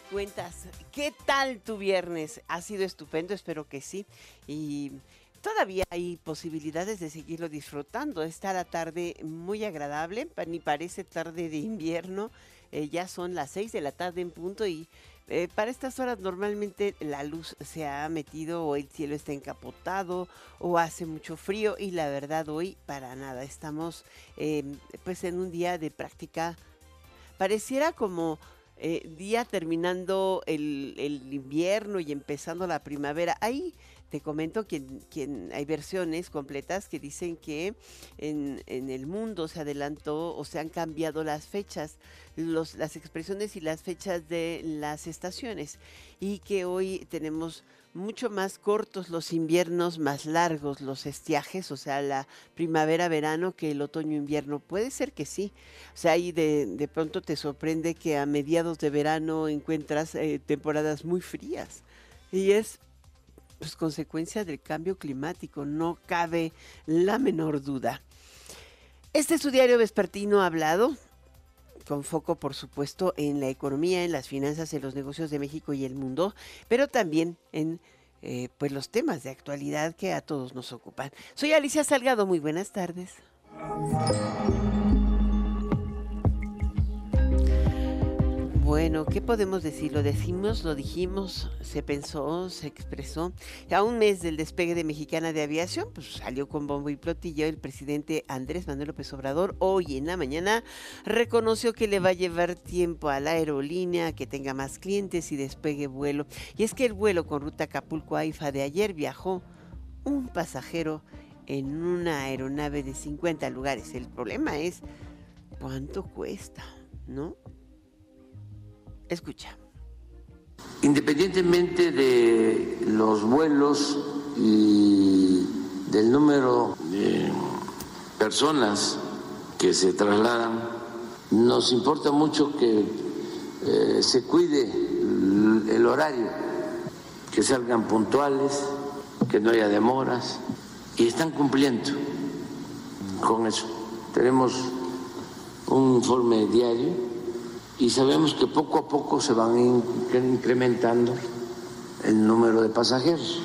Cuentas? ¿Qué tal tu viernes? ¿Ha sido estupendo? Espero que sí. Y todavía hay posibilidades de seguirlo disfrutando. Está la tarde muy agradable, ni parece tarde de invierno. Eh, ya son las 6 de la tarde en punto y eh, para estas horas normalmente la luz se ha metido o el cielo está encapotado o hace mucho frío y la verdad hoy para nada. Estamos eh, pues en un día de práctica pareciera como eh, día terminando el, invierno y empezando la primavera. Ahí te comento que, que hay versiones completas que dicen que en, en el mundo se adelantó o se han cambiado las fechas, los, las expresiones y las fechas de las estaciones y que hoy tenemos mucho más cortos los inviernos, más largos los estiajes, o sea, la primavera-verano que el otoño-invierno. Puede ser que sí. O sea, ahí de, de pronto te sorprende que a mediados de verano encuentras eh, temporadas muy frías. Y es pues, consecuencia del cambio climático, no cabe la menor duda. Este es su diario vespertino hablado, con foco por supuesto en la economía, en las finanzas, en los negocios de México y el mundo, pero también en eh, pues los temas de actualidad que a todos nos ocupan. Soy Alicia Salgado, muy buenas tardes. Bueno, ¿qué podemos decir? Lo decimos, lo dijimos, se pensó, se expresó. A un mes del despegue de Mexicana de Aviación, pues salió con bombo y platillo el presidente Andrés Manuel López Obrador. Hoy en la mañana reconoció que le va a llevar tiempo a la aerolínea que tenga más clientes y despegue vuelo. Y es que el vuelo con ruta Acapulco-AIFA de ayer viajó un pasajero en una aeronave de 50 lugares. El problema es cuánto cuesta, ¿no? Escucha. Independientemente de los vuelos y del número de personas que se trasladan, nos importa mucho que eh, se cuide el el horario, que salgan puntuales, que no haya demoras, y están cumpliendo con eso. Tenemos un informe diario y sabemos que poco a poco se van incre- incrementando el número de pasajeros.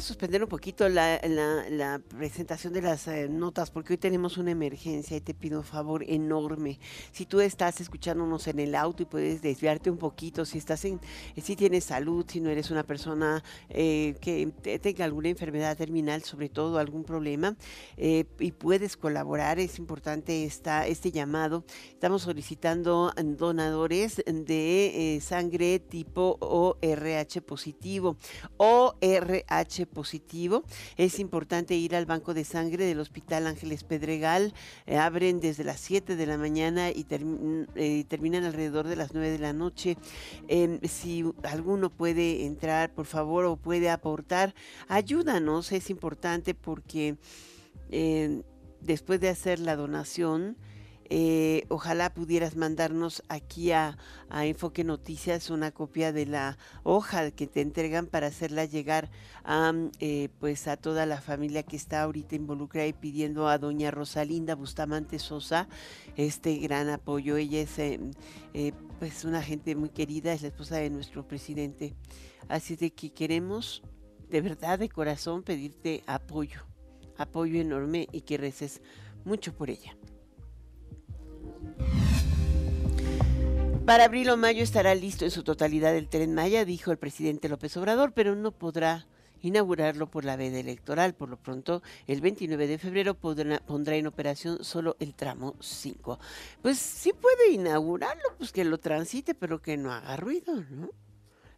Suspender un poquito la, la- presentación de las eh, notas porque hoy tenemos una emergencia y te pido un favor enorme. Si tú estás escuchándonos en el auto y puedes desviarte un poquito, si estás en, eh, si tienes salud, si no eres una persona eh, que te- tenga alguna enfermedad terminal, sobre todo algún problema, y puedes colaborar, es importante esta, este llamado. Estamos solicitando donadores de sangre tipo ORH positivo. ORH positivo. Es importante ir al banco de sangre del Hospital Ángeles Pedregal. Eh, abren desde las 7 de la mañana y term- eh, terminan alrededor de las 9 de la noche. Em, si alguno puede entrar, por favor, o puede aportar, ayúdanos. Es importante porque eh, después de hacer la donación, eh, ojalá pudieras mandarnos aquí a, a Enfoque Noticias una copia de la hoja que te entregan para hacerla llegar a, eh, pues a toda la familia que está ahorita involucrada y pidiendo a doña Rosalinda Bustamante Sosa este gran apoyo. Ella es eh, eh, pues una gente muy querida, es la esposa de nuestro presidente. Así de que queremos de verdad de corazón pedirte apoyo, apoyo enorme y que reces mucho por ella. Para abril o mayo estará listo en su totalidad el tren Maya, dijo el presidente López Obrador, pero no podrá inaugurarlo por la veda electoral. Por lo pronto, el 29 de febrero pondrá en operación solo el tramo 5. Pues sí puede inaugurarlo, pues que lo transite, pero que no haga ruido, ¿no?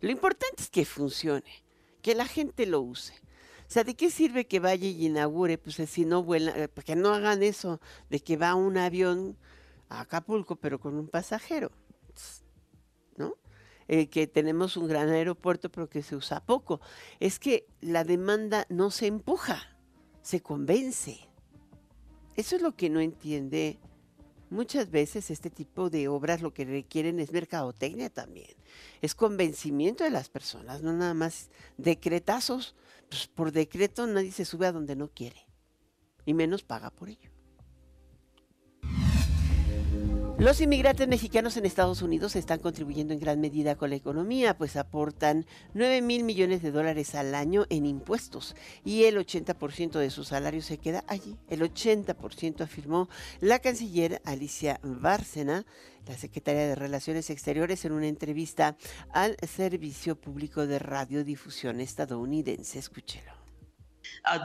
Lo importante es que funcione, que la gente lo use. O sea, ¿de qué sirve que vaya y inaugure? Pues eh, si no vuela, eh, que no hagan eso de que va un avión a Acapulco, pero con un pasajero. Eh, que tenemos un gran aeropuerto, pero que se usa poco. Es que la demanda no se empuja, se convence. Eso es lo que no entiende. Muchas veces este tipo de obras lo que requieren es mercadotecnia también. Es convencimiento de las personas, no nada más decretazos. Pues por decreto nadie se sube a donde no quiere y menos paga por ello. Los inmigrantes mexicanos en Estados Unidos están contribuyendo en gran medida con la economía, pues aportan 9 mil millones de dólares al año en impuestos y el 80% de su salario se queda allí. El 80% afirmó la canciller Alicia Bárcena, la secretaria de Relaciones Exteriores, en una entrevista al Servicio Público de Radiodifusión estadounidense. Escúchelo. Uh,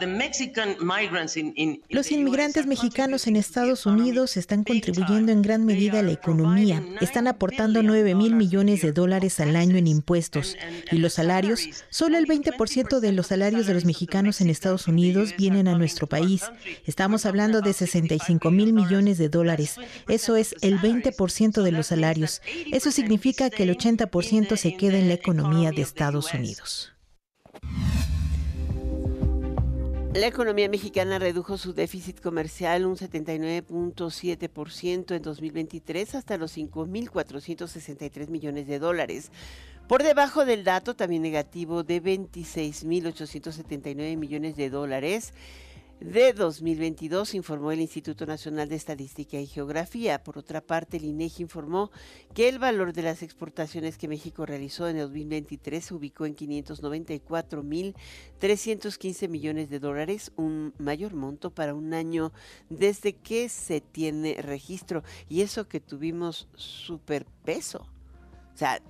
Los inmigrantes mexicanos en Estados Unidos están contribuyendo en gran medida a la economía. Están aportando 9 mil millones de dólares al año en impuestos. Y los salarios, solo el 20% de los salarios de los mexicanos en Estados Unidos vienen a nuestro país. Estamos hablando de 65 mil millones de dólares. Eso es el 20% de los salarios. Eso significa que el 80% se queda en la economía de Estados Unidos. La economía mexicana redujo su déficit comercial un 79.7% en 2023 hasta los 5.463 millones de dólares. Por debajo del dato también negativo de 26.879 millones de dólares de 2022, informó el Instituto Nacional de Estadística y Geografía. Por otra parte, el INEGI informó que el valor de las exportaciones que México realizó en el 2023 se ubicó en 594.315 millones de dólares, un mayor monto para un año desde que se tiene registro. Y eso que tuvimos superpeso. O sea,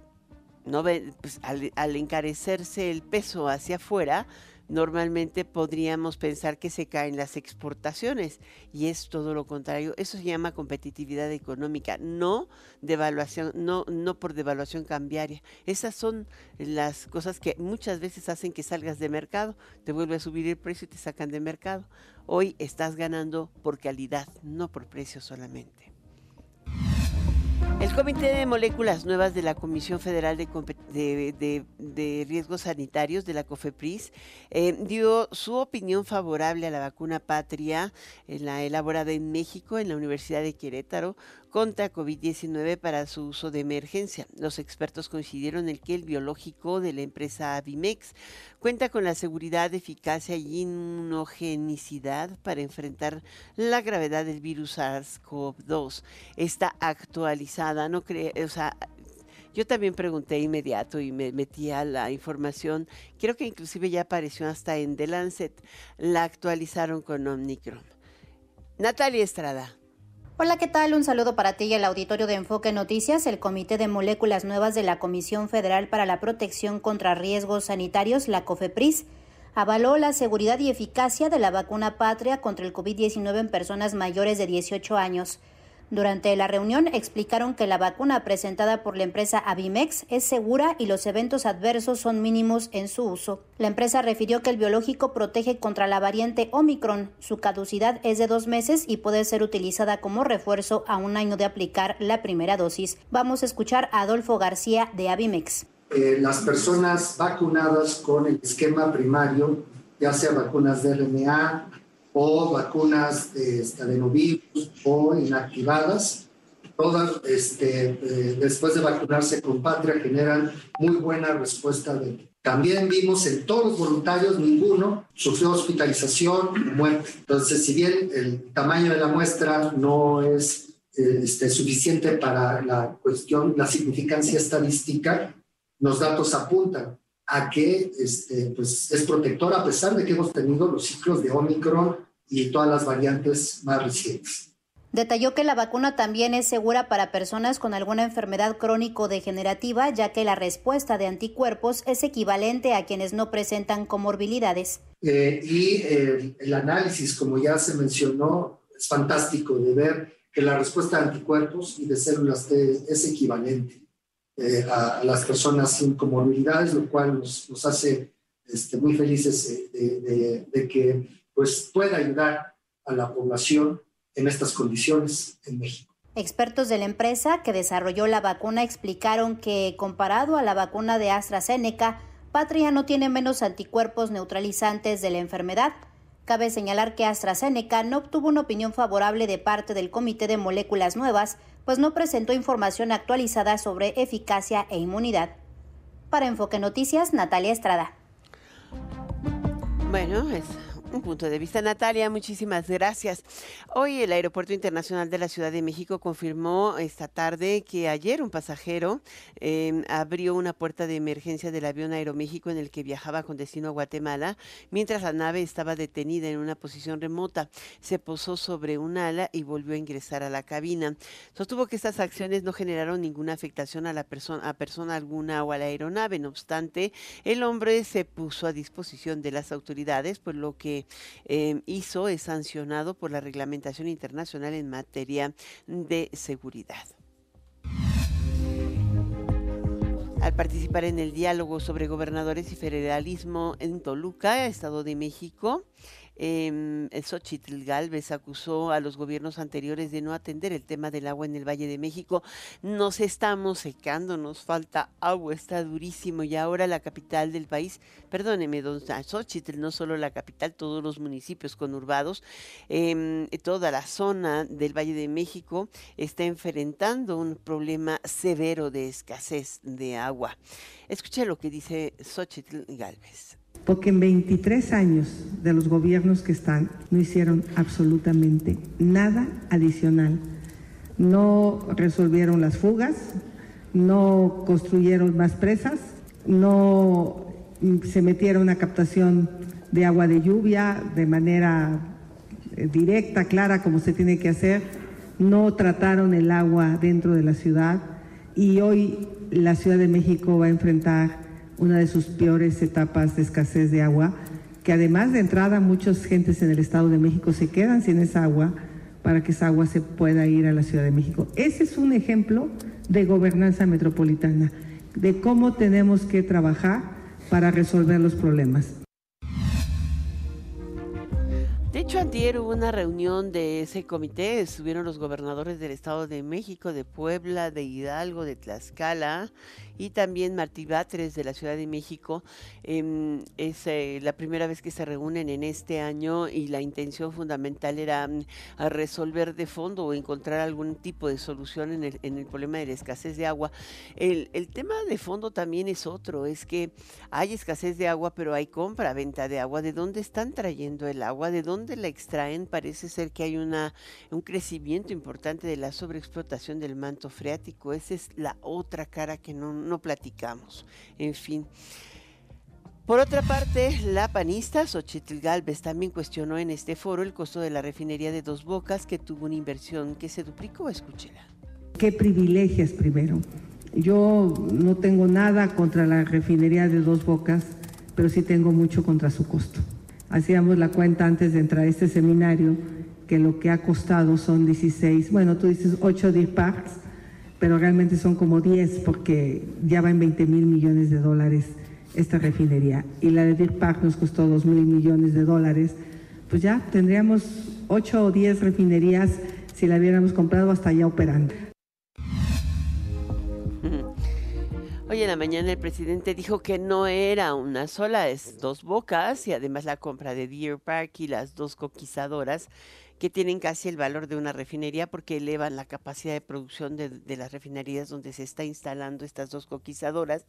no, pues, al, al encarecerse el peso hacia afuera, normalmente podríamos pensar que se caen las exportaciones y es todo lo contrario. Eso se llama competitividad económica, no devaluación, no, no por devaluación cambiaria. Esas son las cosas que muchas veces hacen que salgas de mercado, te vuelve a subir el precio y te sacan de mercado. Hoy estás ganando por calidad, no por precio solamente. El Comité de Moléculas Nuevas de la Comisión Federal de, Riesgos Sanitarios de la COFEPRIS eh, dio su opinión favorable a la vacuna patria, en la elaborada en México en la Universidad de Querétaro, contra COVID-19 para su uso de emergencia. Los expertos coincidieron en que el biológico de la empresa Avimex cuenta con la seguridad, eficacia y inmunogenicidad para enfrentar la gravedad del virus SARS-CoV-2. Está actualizada, no cree, o sea, yo también pregunté inmediato y me metí a la información. Creo que inclusive ya apareció hasta en The Lancet. La actualizaron con Omnicron. Natalia Estrada. Hola, ¿qué tal? Un saludo para ti y el auditorio de Enfoque Noticias. El Comité de Moléculas Nuevas de la Comisión Federal para la Protección contra Riesgos Sanitarios, la COFEPRIS, avaló la seguridad y eficacia de la vacuna patria contra el COVID-19 en personas mayores de 18 años. Durante la reunión explicaron que la vacuna presentada por la empresa Avimex es segura y los eventos adversos son mínimos en su uso. La empresa refirió que el biológico protege contra la variante Omicron. Su caducidad es de dos meses y puede ser utilizada como refuerzo a un año de aplicar la primera dosis. Vamos a escuchar a Adolfo García de Avimex. Eh, las personas vacunadas con el esquema primario, ya sea vacunas de RNA, o vacunas de este, adenovirus o inactivadas. Todas, este, eh, después de vacunarse con Patria, generan muy buena respuesta de también vimos en todos los voluntarios, ninguno sufrió hospitalización o muerte. Entonces, si bien el tamaño de la muestra no es eh, este, suficiente para la cuestión, la significancia estadística, los datos apuntan a que este, pues, es protector a pesar de que hemos tenido los ciclos de Omicron y todas las variantes más recientes. Detalló que la vacuna también es segura para personas con alguna enfermedad crónico-degenerativa, ya que la respuesta de anticuerpos es equivalente a quienes no presentan comorbilidades. Eh, y eh, el análisis, como ya se mencionó, es fantástico de ver que la respuesta de anticuerpos y de células T es equivalente eh, a, las personas sin comorbilidades, lo cual nos, hace este, muy felices de, de que pues pueda ayudar a la población en estas condiciones en México. Expertos de la empresa que desarrolló la vacuna explicaron que, comparado a la vacuna de AstraZeneca, Patria no tiene menos anticuerpos neutralizantes de la enfermedad. Cabe señalar que AstraZeneca no obtuvo una opinión favorable de parte del Comité de Moléculas Nuevas, pues no presentó información actualizada sobre eficacia e inmunidad. Para Enfoque Noticias, Natalia Estrada. Bueno, es un punto de vista. Natalia, muchísimas gracias. Hoy el Aeropuerto Internacional de la Ciudad de México confirmó esta tarde que ayer un pasajero em, abrió una puerta de emergencia del avión Aeroméxico en el que viajaba con destino a Guatemala, mientras la nave estaba detenida en una posición remota. Se posó sobre un ala y volvió a ingresar a la cabina. Sostuvo que estas acciones no generaron ninguna afectación a la persona, a persona alguna o a la aeronave. No obstante, el hombre se puso a disposición de las autoridades, por lo que Em, hizo es sancionado por la reglamentación internacional en materia de seguridad. Al participar en el diálogo sobre gobernadores y federalismo en Toluca, Estado de México, eh, Xochitl Galvez acusó a los gobiernos anteriores de no atender el tema del agua en el Valle de México. Nos estamos secando, nos falta agua, está durísimo y ahora la capital del país, perdóneme, don Xochitl, no solo la capital, todos los municipios conurbados, eh, toda la zona del Valle de México está enfrentando un problema severo de escasez de agua. Escuche lo que dice Xochitl Galvez porque en 23 años de los gobiernos que están no hicieron absolutamente nada adicional. No resolvieron las fugas, no construyeron más presas, no se metieron a captación de agua de lluvia de manera eh, directa, clara, como se tiene que hacer, no trataron el agua dentro de la ciudad y hoy la Ciudad de México va a enfrentar una de sus peores etapas de escasez de agua, que además de entrada muchas gentes en el Estado de México se quedan sin esa agua para que esa agua se pueda ir a la Ciudad de México. Ese es un ejemplo de gobernanza metropolitana, de cómo tenemos que trabajar para resolver los problemas. De hecho, antier hubo una reunión de ese comité, estuvieron los gobernadores del Estado de México, de Puebla, de Hidalgo, de Tlaxcala y también Martí Batres de la Ciudad de México. Em, es eh, la primera vez que se reúnen en este año y la intención fundamental era mm, resolver de fondo o encontrar algún tipo de solución en el, en el problema de la escasez de agua. El, el, tema de fondo también es otro, es que hay escasez de agua, pero hay compra, venta de agua. ¿De dónde están trayendo el agua? ¿De dónde la extraen? Parece ser que hay una, un crecimiento importante de la sobreexplotación del manto freático. Esa es la otra cara que no, no platicamos. En fin. Por otra parte, la panista Xochitl Galvez también cuestionó en este foro el costo de la refinería de Dos Bocas, que tuvo una inversión que se duplicó. Escúchela. ¿Qué privilegios primero? Yo no tengo nada contra la refinería de Dos Bocas, pero sí tengo mucho contra su costo. Hacíamos la cuenta antes de entrar a este seminario que lo que ha costado son 16, bueno, tú dices 8 parks pero realmente son como 10 porque ya va en 20 mil millones de dólares esta refinería. Y la de Deer Park nos costó 2 mil millones de dólares. Pues ya tendríamos 8 o 10 refinerías si la hubiéramos comprado hasta ya operando. Hoy en la mañana el presidente dijo que no era una sola, es dos bocas y además la compra de Deer Park y las dos coquizadoras que tienen casi el valor de una refinería porque elevan la capacidad de producción de, las refinerías donde se está instalando estas dos coquizadoras.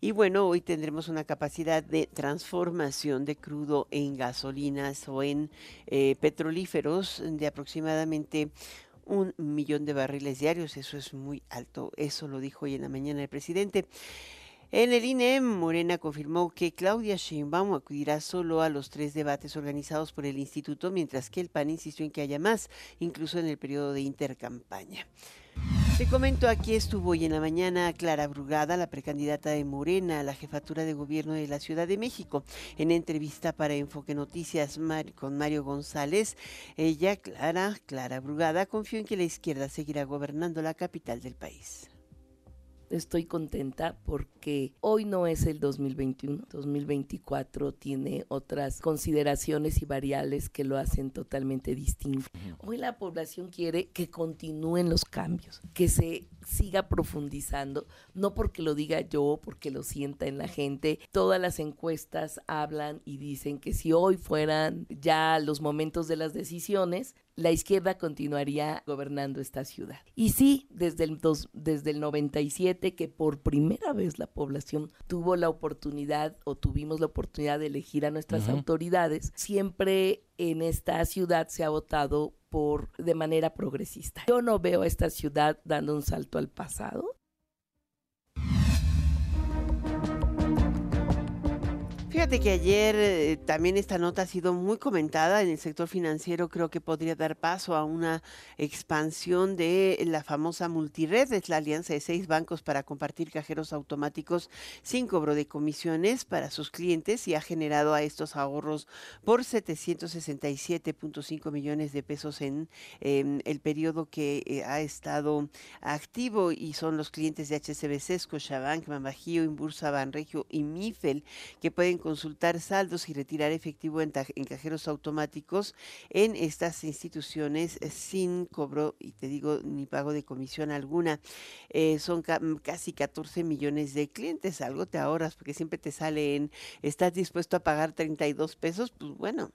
Y bueno, hoy tendremos una capacidad de transformación de crudo en gasolinas o en eh, petrolíferos de aproximadamente un millón de barriles diarios. Eso es muy alto. Eso lo dijo hoy en la mañana el presidente. En el INE, Morena confirmó que Claudia Sheinbaum acudirá solo a los tres debates organizados por el instituto, mientras que el PAN insistió en que haya más, incluso en el periodo de intercampaña. Te comento, aquí estuvo hoy en la mañana Clara Brugada, la precandidata de Morena a la jefatura de gobierno de la Ciudad de México. En entrevista para Enfoque Noticias con Mario González, ella, Clara, Clara Brugada, confió en que la izquierda seguirá gobernando la capital del país estoy contenta porque hoy no es el 2021, 2024 tiene otras consideraciones y variables que lo hacen totalmente distinto. Hoy la población quiere que continúen los cambios, que se siga profundizando, no porque lo diga yo, porque lo sienta en la gente. Todas las encuestas hablan y dicen que si hoy fueran ya los momentos de las decisiones, la izquierda continuaría gobernando esta ciudad. Y sí, desde el, desde el 97 que por primera vez la población tuvo la oportunidad o tuvimos la oportunidad de elegir a nuestras autoridades, siempre en esta ciudad se ha votado por de manera progresista. Yo no veo a esta ciudad dando un salto al pasado. Fíjate que ayer eh, también esta nota ha sido muy comentada en el sector financiero. Creo que podría dar paso a una expansión de la famosa multired. Es la alianza de seis bancos para compartir cajeros automáticos sin cobro de comisiones para sus clientes y ha generado a estos ahorros por 767.5 millones de pesos en el periodo que eh, ha estado activo y son los clientes de HCBC, Scotiabank, Mambajío, Inbursa, Banregio y Mifel que pueden consultar saldos y retirar efectivo en, cajeros automáticos en estas instituciones eh, sin cobro, y te digo, ni pago de comisión alguna. Eh, son mm, casi 14 millones de clientes, algo te ahorras porque siempre te sale en, ¿estás dispuesto a pagar 32 pesos? Pues bueno,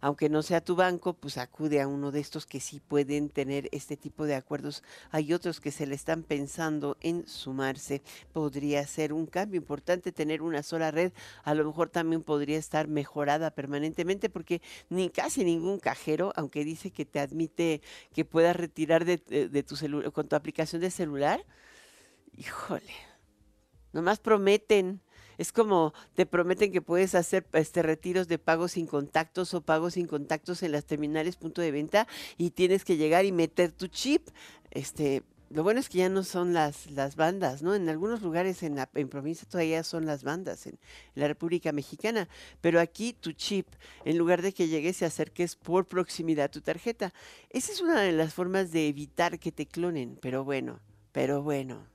aunque no sea tu banco, pues acude a uno de estos que sí pueden tener este tipo de acuerdos. Hay otros que se le están pensando en sumarse. Podría ser un cambio importante tener una sola red. A lo mejor también podría estar mejorada permanentemente porque ni casi ningún cajero, aunque dice que te admite que puedas retirar de, de tu celular con tu aplicación de celular, híjole, nomás prometen es como te prometen que puedes hacer este retiros de pagos sin contactos o pagos sin contactos en las terminales punto de venta y tienes que llegar y meter tu chip. Este, lo bueno es que ya no son las, las bandas, ¿no? En algunos lugares en la en provincia todavía son las bandas, en, la República Mexicana, pero aquí tu chip, en lugar de que llegues y acerques por proximidad tu tarjeta. Esa es una de las formas de evitar que te clonen, pero bueno, pero bueno,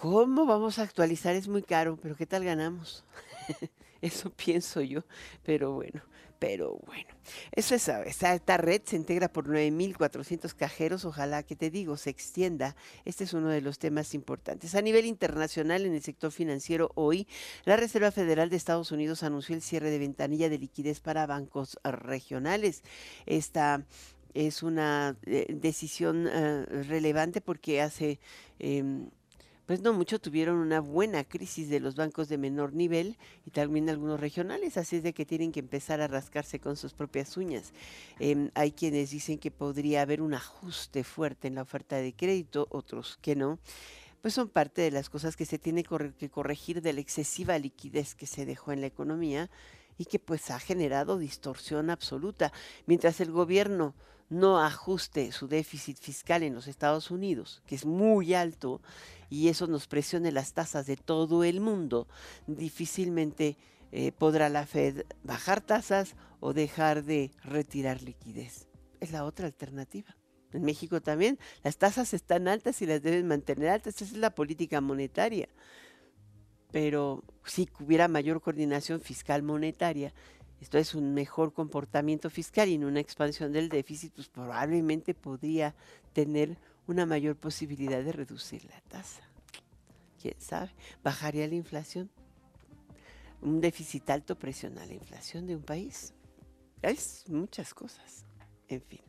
¿Cómo vamos a actualizar? Es muy caro, pero ¿qué tal ganamos? Eso pienso yo, pero bueno, pero bueno. Eso es, esta, red se integra por 9.400 cajeros, ojalá que te digo, se extienda. Este es uno de los temas importantes. A nivel internacional, en el sector financiero, hoy la Reserva Federal de Estados Unidos anunció el cierre de ventanilla de liquidez para bancos regionales. Esta es una eh, decisión eh, relevante porque hace... Em, pues no mucho tuvieron una buena crisis de los bancos de menor nivel y también algunos regionales, así es de que tienen que empezar a rascarse con sus propias uñas. Em, hay quienes dicen que podría haber un ajuste fuerte en la oferta de crédito, otros que no pues son parte de las cosas que se tiene que corregir de la excesiva liquidez que se dejó en la economía y que pues ha generado distorsión absoluta. Mientras el gobierno no ajuste su déficit fiscal en los Estados Unidos, que es muy alto, y eso nos presione las tasas de todo el mundo, difícilmente eh, podrá la Fed bajar tasas o dejar de retirar liquidez. Es la otra alternativa. En México también las tasas están altas y las deben mantener altas. Esa es la política monetaria. Pero si hubiera mayor coordinación fiscal monetaria, esto es un mejor comportamiento fiscal y en una expansión del déficit, pues probablemente podría tener una mayor posibilidad de reducir la tasa. ¿Quién sabe? Bajaría la inflación. Un déficit alto presiona la inflación de un país. Es muchas cosas. En fin.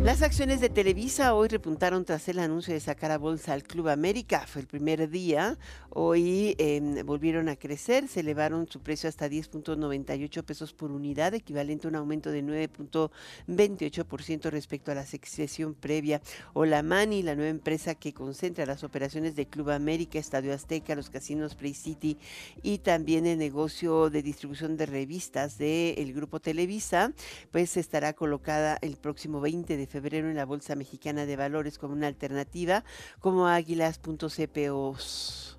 Las acciones de Televisa hoy repuntaron tras el anuncio de sacar a bolsa al Club América. Fue el primer día. Hoy em, volvieron a crecer, se elevaron su precio hasta 10.98 pesos por unidad, equivalente a un aumento de 9.28% respecto a la sesión previa. Olamani, la nueva empresa que concentra las operaciones de Club América, Estadio Azteca, los casinos Play City y también el negocio de distribución de revistas del Grupo Televisa, pues estará colocada el próximo 20 de febrero en la Bolsa Mexicana de Valores como una alternativa, como águilas.cpos.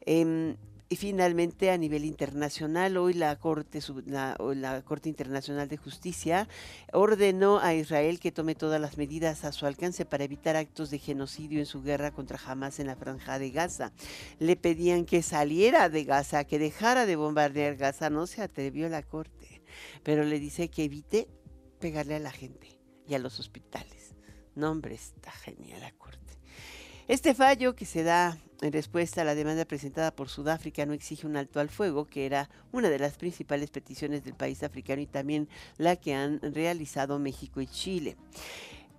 Em, Y finalmente, a nivel internacional, hoy la Corte, la Corte Internacional de Justicia ordenó a Israel que tome todas las medidas a su alcance para evitar actos de genocidio en su guerra contra Hamas en la franja de Gaza. Le pedían que saliera de Gaza, que dejara de bombardear Gaza. No se atrevió la Corte, pero le dice que evite pegarle a la gente y a los hospitales. No, hombre, está genial la Corte. Este fallo que se da en respuesta a la demanda presentada por Sudáfrica no exige un alto al fuego, que era una de las principales peticiones del país africano y también la que han realizado México y Chile.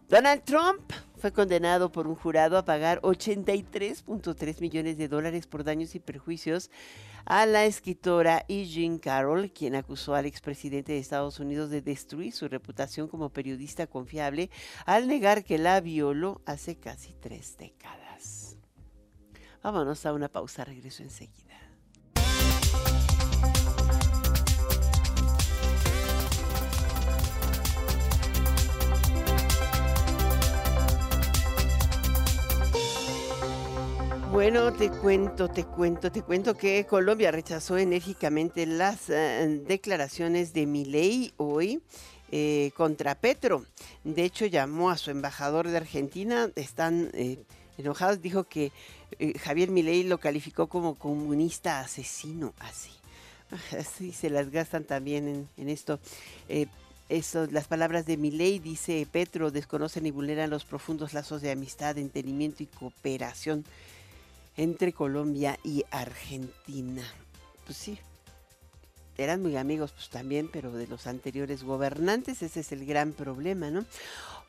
Donald Trump fue condenado por un jurado a pagar 83.3 millones de dólares por daños y perjuicios a la escritora E. Jean Carroll, quien acusó al expresidente de Estados Unidos de destruir su reputación como periodista confiable al negar que la violó hace casi tres décadas. Vámonos a una pausa, regreso enseguida. Bueno, te cuento, te cuento, te cuento que Colombia rechazó enérgicamente las eh, declaraciones de Milei hoy eh, contra Petro. De hecho, llamó a su embajador de Argentina, están eh, enojados, dijo que Javier Milei lo calificó como comunista asesino, así. Así se las gastan también en, esto. Eso, las palabras de Milei, dice Petro, desconocen y vulneran los profundos lazos de amistad, entendimiento y cooperación entre Colombia y Argentina. Pues sí, eran muy amigos pues también, pero de los anteriores gobernantes, ese es el gran problema, ¿no?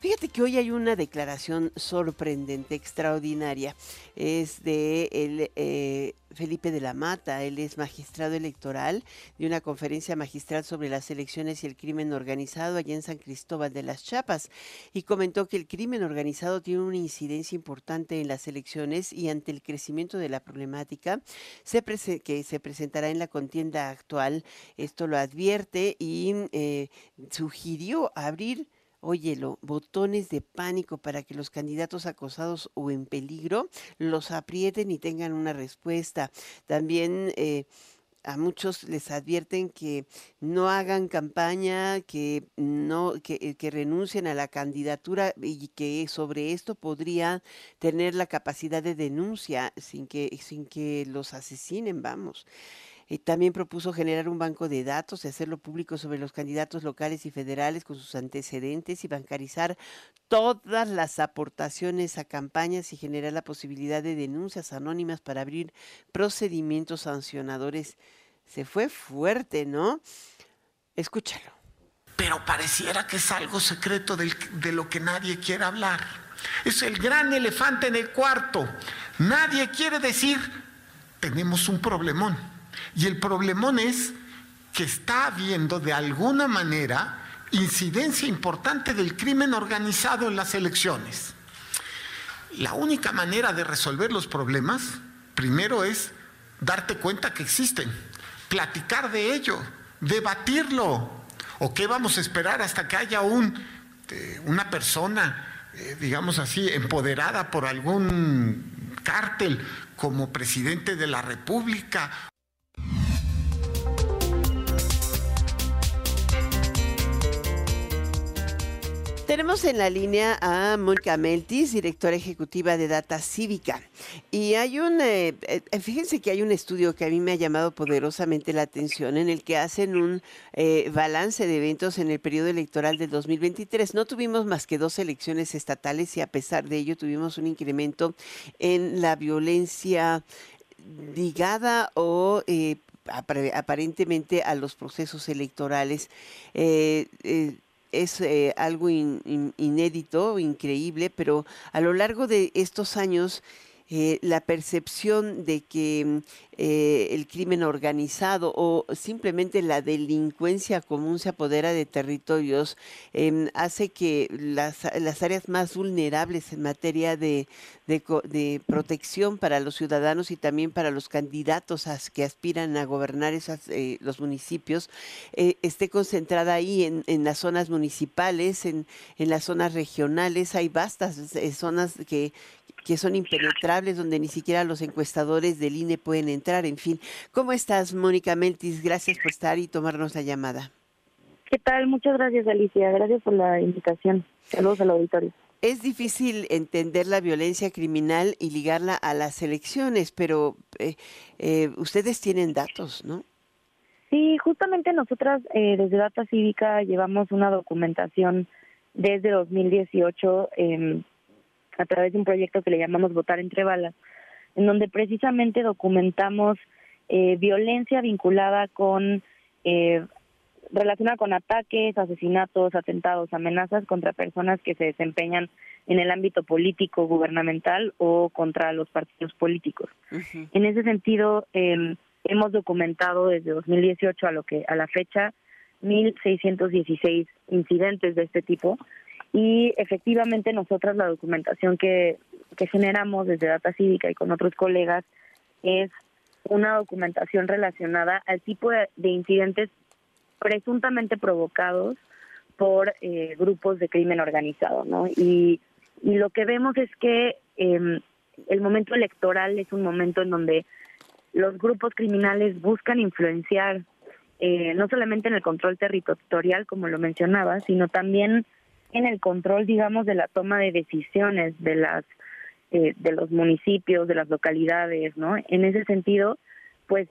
Fíjate que hoy hay una declaración sorprendente, extraordinaria. Es de el, eh, Felipe de la Mata. Él es magistrado electoral de una conferencia magistral sobre las elecciones y el crimen organizado allá en San Cristóbal de las Chapas. Y comentó que el crimen organizado tiene una incidencia importante en las elecciones y ante el crecimiento de la problemática se que se presentará en la contienda actual. Esto lo advierte y eh, sugirió abrir óyelo, botones de pánico para que los candidatos acosados o en peligro los aprieten y tengan una respuesta. También eh, a muchos les advierten que no hagan campaña, que no, que, eh, que, renuncien a la candidatura y que sobre esto podría tener la capacidad de denuncia sin que, sin que los asesinen, vamos. Eh, también propuso generar un banco de datos y hacerlo público sobre los candidatos locales y federales con sus antecedentes y bancarizar todas las aportaciones a campañas y generar la posibilidad de denuncias anónimas para abrir procedimientos sancionadores. Se fue fuerte, ¿no? Escúchalo. Pero pareciera que es algo secreto de lo que nadie quiere hablar. Es el gran elefante en el cuarto. Nadie quiere decir, tenemos un problemón. Y el problemón es que está habiendo de alguna manera incidencia importante del crimen organizado en las elecciones. La única manera de resolver los problemas, primero es darte cuenta que existen, platicar de ello, debatirlo. ¿O qué vamos a esperar hasta que haya un, eh, una persona, eh, digamos así, empoderada por algún cártel como presidente de la República Tenemos en la línea a Mónica Meltis, directora ejecutiva de Data Cívica. Y hay un, eh, eh, fíjense que hay un estudio que a mí me ha llamado poderosamente la atención en el que hacen un eh, balance de eventos en el periodo electoral del 2023. No tuvimos más que dos elecciones estatales y a pesar de ello tuvimos un incremento en la violencia ligada o aparentemente a los procesos electorales es eh, algo inédito, increíble, pero a lo largo de estos años eh, la percepción de que eh, el crimen organizado o simplemente la delincuencia común se apodera de territorios em, hace que las, las, áreas más vulnerables en materia de, de, protección para los ciudadanos y también para los candidatos que aspiran a gobernar esas, eh, los municipios esté concentrada ahí en, en, las zonas municipales, en, en las zonas regionales. Hay vastas zonas que que son impenetrables, donde ni siquiera los encuestadores del INE pueden entrar, en fin. ¿Cómo estás, Mónica Meltis? Gracias por estar y tomarnos la llamada. ¿Qué tal? Muchas gracias, Alicia. Gracias por la invitación. Saludos al auditorio. Es difícil entender la violencia criminal y ligarla a las elecciones, pero eh, eh, ustedes tienen datos, ¿no? Sí, justamente nosotras eh, desde Data Cívica llevamos una documentación desde 2018 em, a través de un proyecto que le llamamos Votar entre balas, en donde precisamente documentamos violencia vinculada con relacionada con ataques, asesinatos, atentados, amenazas contra personas que se desempeñan en el ámbito político, gubernamental o contra los partidos políticos. En ese sentido, eh, hemos documentado desde 2018 a lo que a la fecha 1.616 incidentes de este tipo y efectivamente nosotras la documentación que, que generamos desde Data Cívica y con otros colegas es una documentación relacionada al tipo de incidentes presuntamente provocados por eh, grupos de crimen organizado, ¿no? Y, y lo que vemos es que eh, el momento electoral es un momento en donde los grupos criminales buscan influenciar eh, no solamente en el control territorial, como lo mencionaba, sino también en el control, digamos, de la toma de decisiones de las eh, de los municipios, de las localidades, ¿no? En ese sentido, pues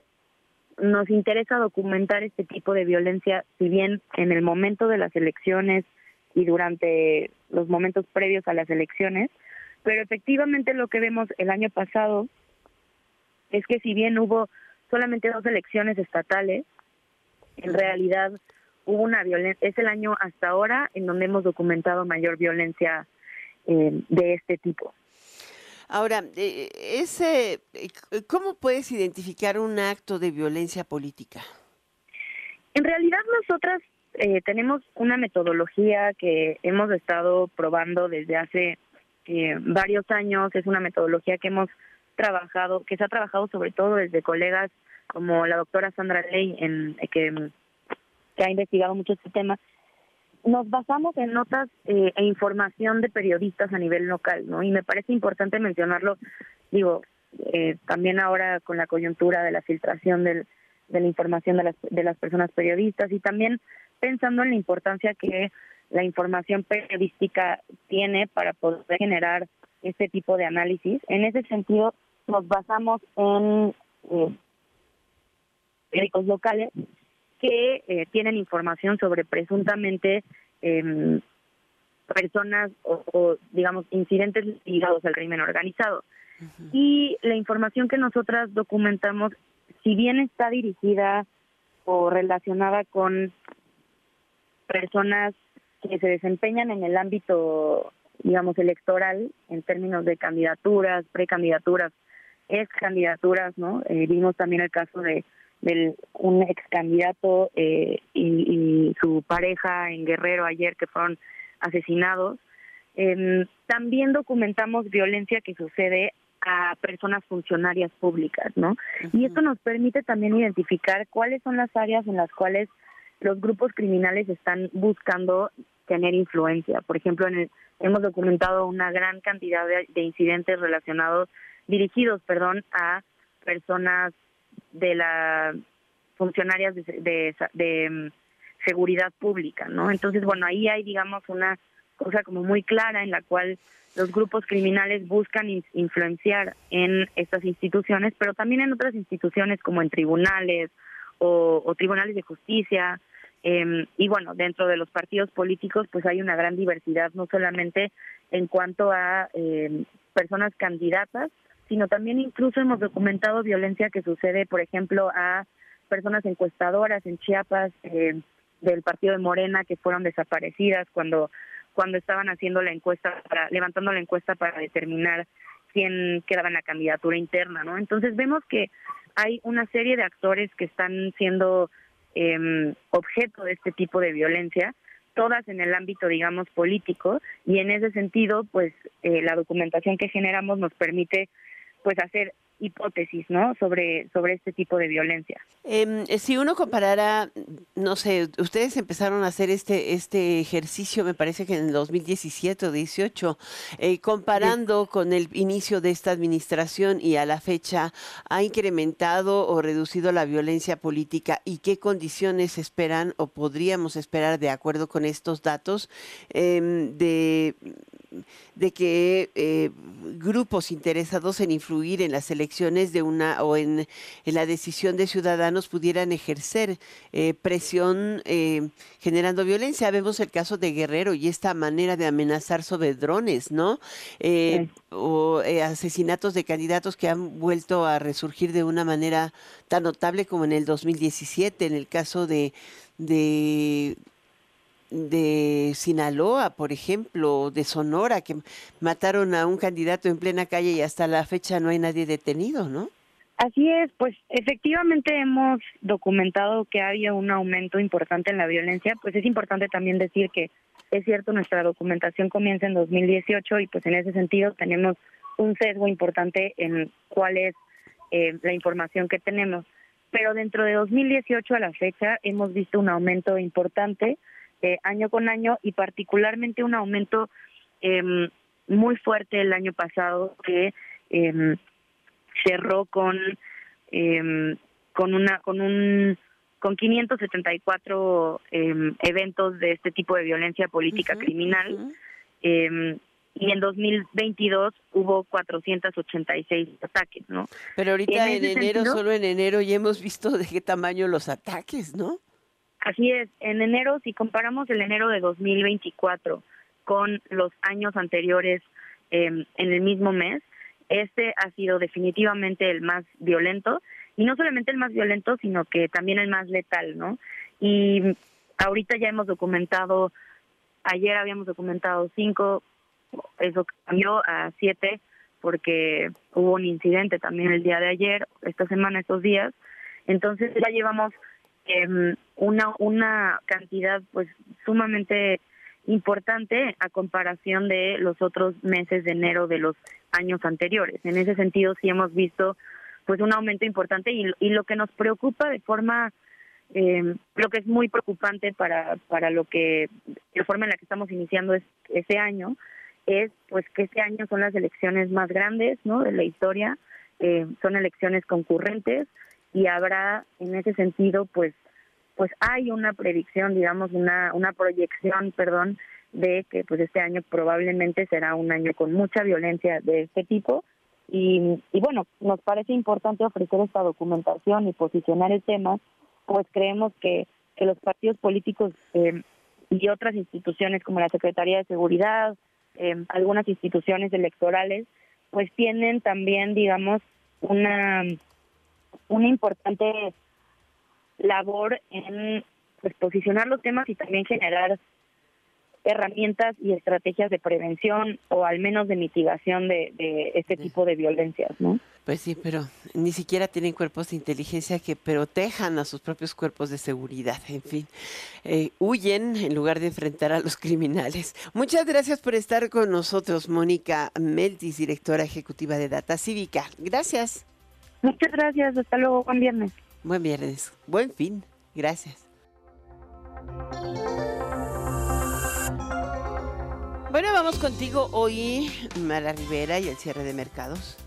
nos interesa documentar este tipo de violencia, si bien en el momento de las elecciones y durante los momentos previos a las elecciones, pero efectivamente lo que vemos el año pasado es que si bien hubo solamente dos elecciones estatales, en realidad hubo una violencia, es el año hasta ahora en donde hemos documentado mayor violencia eh, de este tipo. Ahora, eh, ese, eh, ¿cómo puedes identificar un acto de violencia política? En realidad nosotras eh, tenemos una metodología que hemos estado probando desde hace varios años. Es una metodología que hemos trabajado, que se ha trabajado sobre todo desde colegas como la doctora Sandra Ley, en, que, que ha investigado mucho este tema nos basamos en notas eh, e información de periodistas a nivel local, ¿no? Y me parece importante mencionarlo, digo, eh, también ahora con la coyuntura de la filtración del, de la información de las, de las personas periodistas y también pensando en la importancia que la información periodística tiene para poder generar este tipo de análisis. En ese sentido, nos basamos en eh, periódicos locales que eh, tienen información sobre presuntamente eh, personas o, digamos, incidentes ligados al crimen organizado. Y la información que nosotras documentamos, si bien está dirigida o relacionada con personas que se desempeñan en el ámbito, digamos, electoral, en términos de candidaturas, precandidaturas, ex candidaturas, ¿no? Eh, vimos también el caso de del un ex candidato eh, y, su pareja en Guerrero ayer que fueron asesinados. Em, también documentamos violencia que sucede a personas funcionarias públicas, ¿no? Y esto nos permite también identificar cuáles son las áreas en las cuales los grupos criminales están buscando tener influencia. Por ejemplo, en hemos documentado una gran cantidad de incidentes relacionados, dirigidos, perdón, a personas de las funcionarias de, de, mm, seguridad pública, ¿no? Entonces, bueno, ahí hay, digamos, una cosa como muy clara en la cual los grupos criminales buscan influenciar en estas instituciones, pero también en otras instituciones como en tribunales o, tribunales de justicia. Em, y bueno, dentro de los partidos políticos, pues hay una gran diversidad, no solamente en cuanto a em, personas candidatas, sino también incluso hemos documentado violencia que sucede, por ejemplo, a personas encuestadoras en Chiapas eh, del partido de Morena que fueron desaparecidas cuando cuando estaban haciendo la encuesta para levantando la encuesta para determinar quién quedaba en la candidatura interna, ¿no? Entonces vemos que hay una serie de actores que están siendo eh, objeto de este tipo de violencia, todas en el ámbito, digamos, político, y en ese sentido, pues eh, la documentación que generamos nos permite pues hacer hipótesis, ¿no? Sobre, sobre este tipo de violencia. Em, si uno comparara, no sé, ustedes empezaron a hacer este, este ejercicio, me parece que en el 2017 o 18, eh, comparando con el inicio de esta administración y a la fecha, ¿ha incrementado o reducido la violencia política y qué condiciones esperan o podríamos esperar de acuerdo con estos datos em, de de que eh, grupos interesados en influir en las elecciones de una o en, la decisión de ciudadanos pudieran ejercer eh, presión eh, generando violencia. Vemos el caso de Guerrero y esta manera de amenazar sobre drones, ¿no? O asesinatos de candidatos que han vuelto a resurgir de una manera tan notable como en el 2017, en el caso de de Sinaloa, por ejemplo, de Sonora, que mataron a un candidato en plena calle y hasta la fecha no hay nadie detenido, ¿no? Así es, pues efectivamente hemos documentado que había un aumento importante en la violencia, pues es importante también decir que es cierto, nuestra documentación comienza en 2018 y pues en ese sentido tenemos un sesgo importante en cuál es eh, la información que tenemos. Pero dentro de 2018 a la fecha hemos visto un aumento importante eh, año con año y particularmente un aumento eh, muy fuerte el año pasado que eh, cerró con eh, con una con un con 574 eh, eventos de este tipo de violencia política criminal eh, y en 2022 hubo 486 ataques, ¿no? Pero ahorita en, enero, solo en enero, ya hemos visto de qué tamaño los ataques, ¿no? Así es, en enero, si comparamos el enero de 2024 con los años anteriores em, en el mismo mes, este ha sido definitivamente el más violento, y no solamente el más violento, sino que también el más letal, ¿no? Y ahorita ya hemos documentado, ayer habíamos documentado cinco, eso cambió a siete, porque hubo un incidente también el día de ayer, esta semana, estos días, entonces ya llevamos eh, una, una cantidad pues sumamente importante a comparación de los otros meses de enero de los años anteriores. En ese sentido sí hemos visto pues un aumento importante y, y lo que nos preocupa de forma eh, lo que es muy preocupante para para lo que la forma en la que estamos iniciando es, ese año es pues que este año son las elecciones más grandes no de la historia eh, son elecciones concurrentes y habrá en ese sentido pues pues hay una predicción digamos una una proyección perdón de que pues este año probablemente será un año con mucha violencia de este tipo. Y, y bueno nos parece importante ofrecer esta documentación y posicionar el tema pues creemos que que los partidos políticos eh, y otras instituciones como la Secretaría de Seguridad eh, algunas instituciones electorales pues tienen también digamos una una importante labor en pues, posicionar los temas y también generar herramientas y estrategias de prevención o al menos de mitigación de, este tipo de violencias, ¿no? Pues sí, pero ni siquiera tienen cuerpos de inteligencia que protejan a sus propios cuerpos de seguridad. En fin, eh, huyen en lugar de enfrentar a los criminales. Muchas gracias por estar con nosotros, Mónica Meltis, directora ejecutiva de Data Cívica. Gracias. Muchas gracias, hasta luego, buen viernes. Buen viernes, buen fin, gracias. Bueno, vamos contigo hoy, Mara Rivera y el cierre de mercados.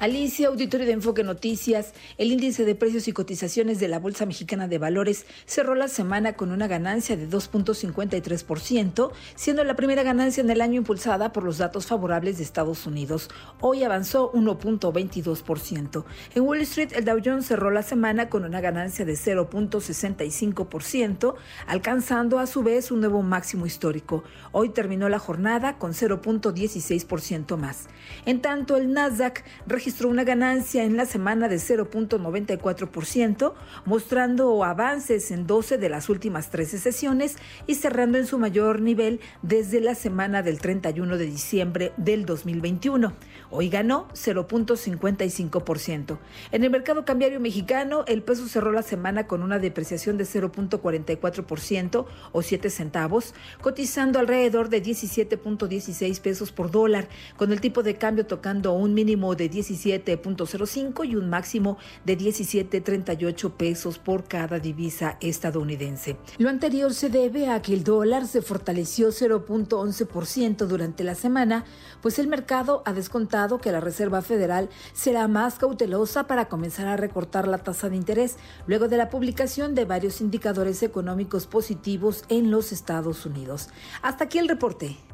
Alicia, auditorio de Enfoque Noticias, el índice de precios y cotizaciones de la Bolsa Mexicana de Valores cerró la semana con una ganancia de 2.53%, siendo la primera ganancia en el año impulsada por los datos favorables de Estados Unidos. Hoy avanzó 1.22%. En Wall Street, el Dow Jones cerró la semana con una ganancia de 0.65%, alcanzando a su vez un nuevo máximo histórico. Hoy terminó la jornada con 0.16% más. En tanto, el Nasdaq registró registró una ganancia en la semana de 0.94%, mostrando avances en 12 de las últimas 13 sesiones y cerrando en su mayor nivel desde la semana del 31 de diciembre del 2021. Hoy ganó 0.55%. En el mercado cambiario mexicano, el peso cerró la semana con una depreciación de 0.44% o 7 centavos, cotizando alrededor de 17.16 pesos por dólar, con el tipo de cambio tocando un mínimo de 17 17.05 y un máximo de 17.38 pesos por cada divisa estadounidense. Lo anterior se debe a que el dólar se fortaleció 0.11% durante la semana, pues el mercado ha descontado que la Reserva Federal será más cautelosa para comenzar a recortar la tasa de interés luego de la publicación de varios indicadores económicos positivos en los Estados Unidos. Hasta aquí el reporte.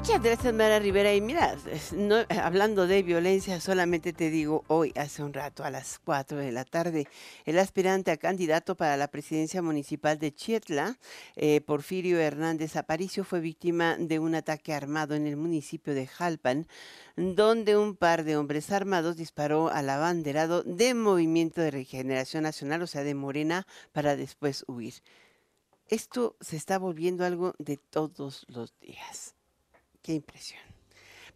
Muchas gracias, Mara Rivera. Y mira, no, hablando de violencia, solamente te digo, hoy, hace un rato, a las 4 de la tarde, el aspirante a candidato para la presidencia municipal de Chietla, eh, Porfirio Hernández Aparicio, fue víctima de un ataque armado en el municipio de Jalpan, donde un par de hombres armados disparó al abanderado de Movimiento de Regeneración Nacional, o sea, de Morena, para después huir. Esto se está volviendo algo de todos los días. Qué impresión.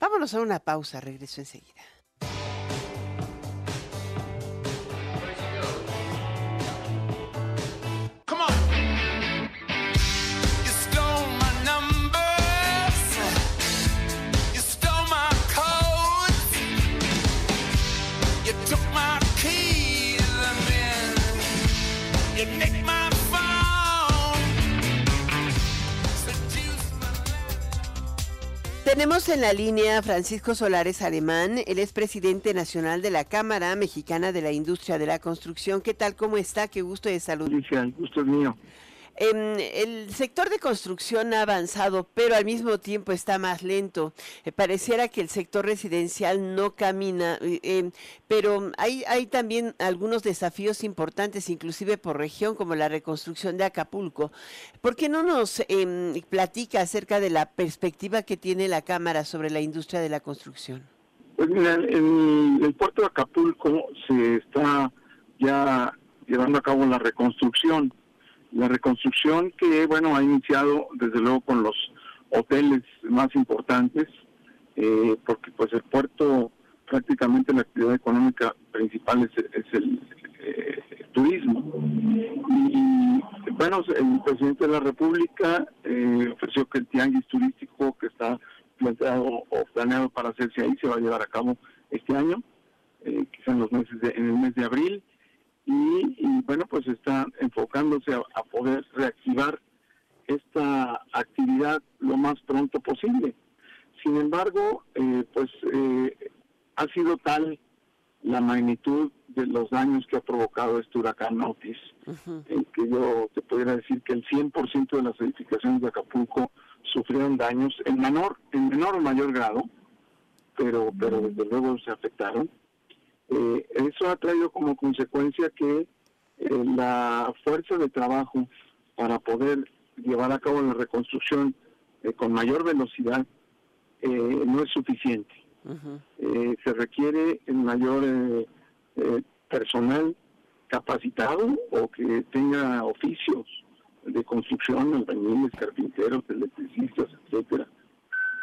Vámonos a una pausa, regreso enseguida. Tenemos en la línea Francisco Solares Alemán, él es presidente nacional de la Cámara Mexicana de la Industria de la Construcción. ¿Qué tal? ¿Cómo está? Qué gusto de salud. gusto es mío. Em, el sector de construcción ha avanzado, pero al mismo tiempo está más lento. Eh, pareciera que el sector residencial no camina, eh, em, pero hay, hay también algunos desafíos importantes, inclusive por región, como la reconstrucción de Acapulco. ¿Por qué no nos em, platica acerca de la perspectiva que tiene la Cámara sobre la industria de la construcción? Pues mira, en el puerto de Acapulco se está ya llevando a cabo la reconstrucción la reconstrucción que, bueno, ha iniciado desde luego con los hoteles más importantes, eh, porque pues el puerto prácticamente la actividad económica principal es, el eh, turismo. Y bueno, el presidente de la República eh, ofreció que el tianguis turístico que está planteado o planeado para hacerse ahí se va a llevar a cabo este año, quizá en los meses en el mes de abril y, bueno, pues está enfocándose a, poder reactivar esta actividad lo más pronto posible. Sin embargo, eh, pues eh, ha sido tal la magnitud de los daños que ha provocado este huracán Otis, que yo te pudiera decir que el 100% de las edificaciones de Acapulco sufrieron daños en menor, en menor o mayor grado, pero, pero desde luego se afectaron. Eh, eso ha traído como consecuencia que eh, la fuerza de trabajo para poder llevar a cabo la reconstrucción eh, con mayor velocidad no es suficiente. se requiere el mayor personal capacitado o que tenga oficios de construcción, albañiles, carpinteros, electricistas, etcétera,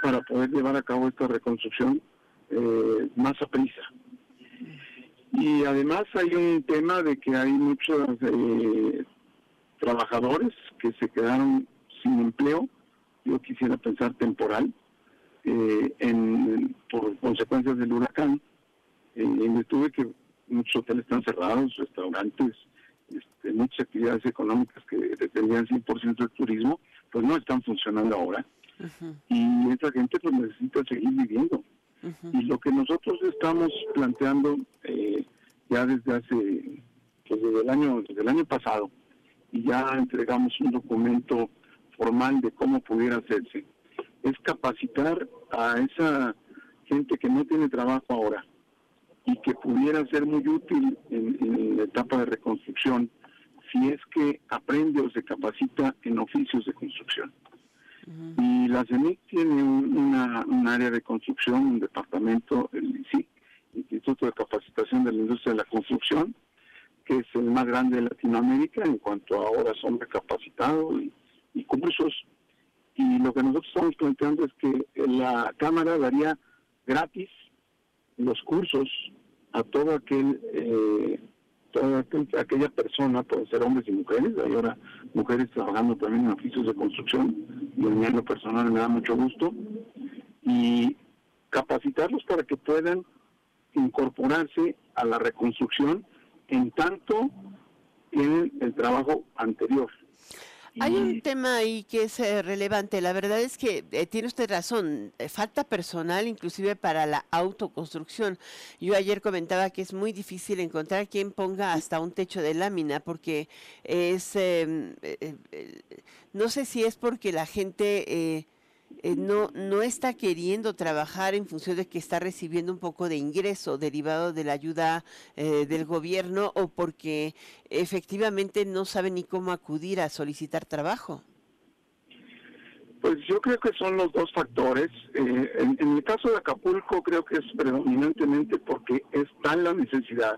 para poder llevar a cabo esta reconstrucción más a prisa. Y además hay un tema de que hay muchos eh, trabajadores que se quedaron sin empleo, yo quisiera pensar temporal, eh, en, por consecuencias del huracán. Eh, en que muchos hoteles están cerrados, restaurantes, este, muchas actividades económicas que dependían 100% del turismo, pues no están funcionando ahora. Y esa gente pues necesita seguir viviendo. Y lo que nosotros estamos planteando eh, ya desde hace, pues desde el año, desde el año pasado, y ya entregamos un documento formal de cómo pudiera hacerse, es capacitar a esa gente que no tiene trabajo ahora y que pudiera ser muy útil en, en la etapa de reconstrucción si es que aprende o se capacita en oficios de construcción. Y la CENIC tiene un, área de construcción, un departamento, el ICIC, Instituto de Capacitación de la Industria de la Construcción, que es el más grande de Latinoamérica en cuanto a horas hombre capacitado y, cursos. Y lo que nosotros estamos planteando es que la Cámara daría gratis los cursos a todo aquel eh, toda aquella persona, puede ser hombres y mujeres, hay ahora mujeres trabajando también en oficios de construcción, y a mí en lo personal me da mucho gusto, y capacitarlos para que puedan incorporarse a la reconstrucción en tanto tienen el trabajo anterior. Hay un tema ahí que es eh, relevante. La verdad es que eh, tiene usted razón. Eh, falta personal inclusive para la autoconstrucción. Yo ayer comentaba que es muy difícil encontrar quien ponga hasta un techo de lámina porque es, em, no sé si es porque la gente eh, no, no está queriendo trabajar en función de que está recibiendo un poco de ingreso derivado de la ayuda eh, del gobierno o porque efectivamente no sabe ni cómo acudir a solicitar trabajo? Pues yo creo que son los dos factores. Eh, en, en, el caso de Acapulco creo que es predominantemente porque es tan la necesidad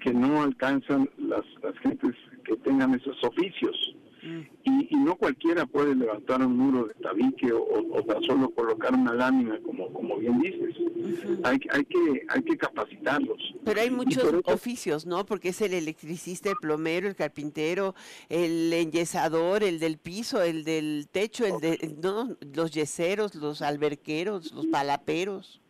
que no alcanzan las, las gentes que tengan esos oficios. Y, no cualquiera puede levantar un muro de tabique o, tan solo colocar una lámina, como, como bien dices. hay, hay, que, hay que capacitarlos. Pero hay muchos oficios, ¿no? Porque es el electricista, el plomero, el carpintero, el enyesador, el del piso, el del techo, el de no, los yeseros, los alberqueros, los palaperos.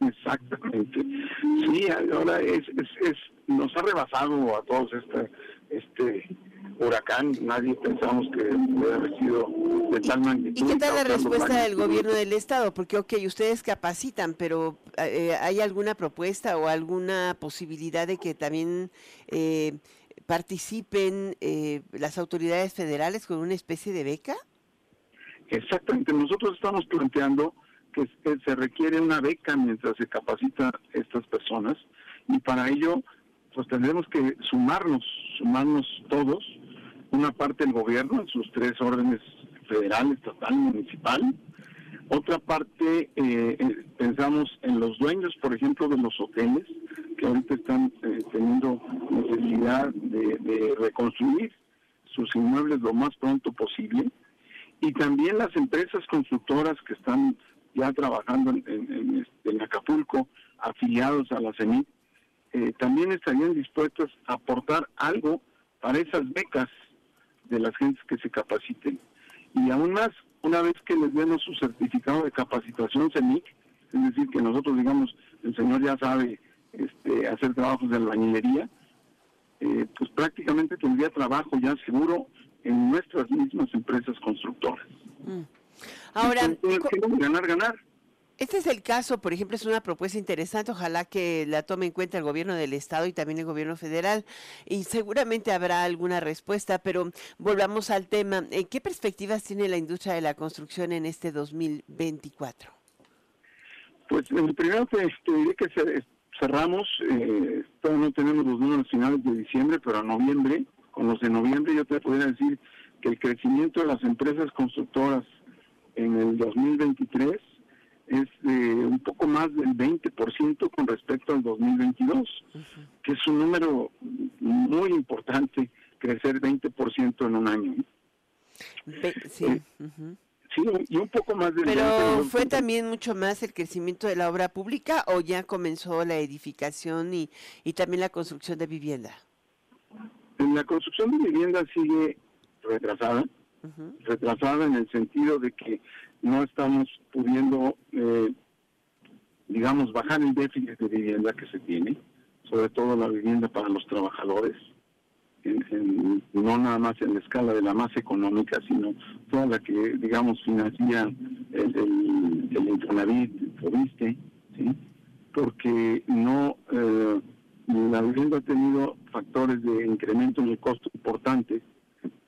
Exactamente. Sí, ahora es, es, es, nos ha rebasado a todos este, este huracán, nadie pensamos que hubiera sido de tal magnitud. ¿Y qué tal la respuesta del gobierno del estado? Porque, ok, ustedes capacitan, pero eh, ¿hay alguna propuesta o alguna posibilidad de que también eh, participen eh, las autoridades federales con una especie de beca? Exactamente, nosotros estamos planteando que se requiere una beca mientras se capacita a estas personas y para ello pues tendremos que sumarnos, sumarnos todos una parte del gobierno en sus tres órdenes federal, estatal y municipal. Otra parte, eh, eh, pensamos en los dueños, por ejemplo, de los hoteles, que ahorita están eh, teniendo necesidad de, reconstruir sus inmuebles lo más pronto posible. Y también las empresas constructoras que están ya trabajando en, en, Acapulco, afiliados a la CENIT, también estarían dispuestos a aportar algo para esas becas de las gentes que se capaciten. Y aún más, una vez que les den su certificado de capacitación CENIC, es decir, que nosotros digamos, el señor ya sabe este, hacer trabajos de albañilería, eh, pues prácticamente tendría trabajo ya seguro en nuestras mismas empresas constructoras. Mm. Ahora, ganar, ganar. Este es el caso, por ejemplo, es una propuesta interesante, ojalá que la tome en cuenta el gobierno del estado y también el gobierno federal y seguramente habrá alguna respuesta, pero volvamos al tema. ¿Qué perspectivas tiene la industria de la construcción en este 2024? Pues primero te, diré que cerramos, eh, todavía no tenemos los números finales de diciembre, pero a noviembre, con los de noviembre yo te podría decir que el crecimiento de las empresas constructoras en el 2023 es de un poco más del 20% con respecto al 2022, que es un número muy importante, crecer 20% en un año. sí. Eh, sí, y un poco más Pero fue también mucho más el crecimiento de la obra pública o ya comenzó la edificación y, y también la construcción de vivienda. La construcción de vivienda sigue retrasada, retrasada en el sentido de que no estamos pudiendo, eh, digamos, bajar el déficit de vivienda que se tiene, sobre todo la vivienda para los trabajadores, no nada más en la escala de la masa económica, sino toda la que, digamos, financia el, el, el Infonavit, porque no, eh, la vivienda ha tenido factores de incremento en el costo importantes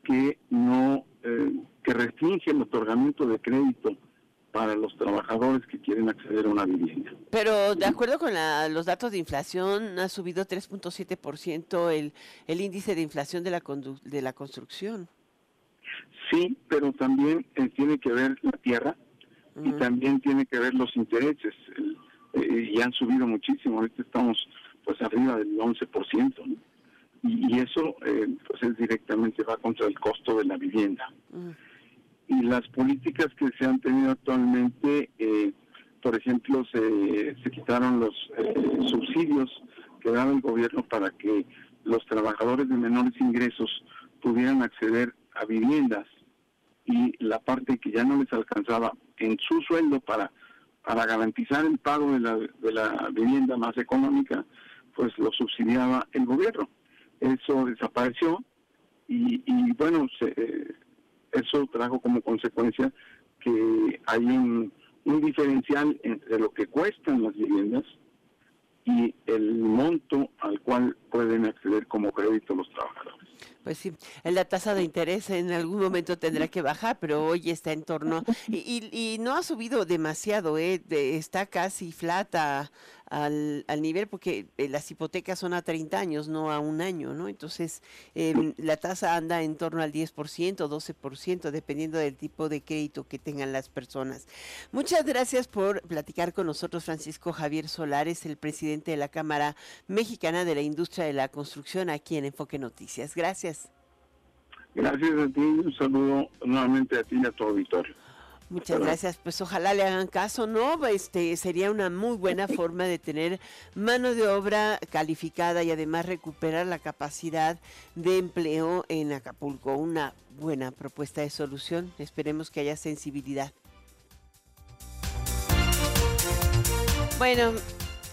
que no eh, que restringe el otorgamiento de crédito para los trabajadores que quieren acceder a una vivienda. Pero de acuerdo con los datos de inflación, ha subido 3.7% el, el índice de inflación de la, de la construcción. Sí, pero también eh, tiene que ver la tierra y también tiene que ver los intereses. Eh, y han subido muchísimo, ahorita estamos pues arriba del 11%, ¿no? y, eso eh, pues es directamente va contra el costo de la vivienda. Y las políticas que se han tenido actualmente, eh, por ejemplo, se, se quitaron los eh, subsidios que daba el gobierno para que los trabajadores de menores ingresos pudieran acceder a viviendas y la parte que ya no les alcanzaba en su sueldo para para garantizar el pago de la, de la vivienda más económica, pues lo subsidiaba el gobierno. Eso desapareció y, y bueno, se, eso trajo como consecuencia que hay un, diferencial entre lo que cuestan las viviendas y el monto al cual pueden acceder como crédito los trabajadores. Pues sí, la tasa de interés en algún momento tendrá que bajar, pero hoy está en torno y, y, no ha subido demasiado, ¿eh? está casi flata al, al nivel porque eh, las hipotecas son a 30 años, no a un año, ¿no? Entonces em, la tasa anda en torno al 10%, 12%, dependiendo del tipo de crédito que tengan las personas. Muchas gracias por platicar con nosotros, Francisco Javier Solares, el presidente de la Cámara Mexicana de la Industria de la Construcción, aquí en Enfoque Noticias. Gracias. Gracias a ti, un saludo nuevamente a ti y a tu auditorio. Muchas gracias. Pues ojalá le hagan caso, ¿no? Este sería una muy buena forma de tener mano de obra calificada y además recuperar la capacidad de empleo en Acapulco. Una buena propuesta de solución. Esperemos que haya sensibilidad. Bueno,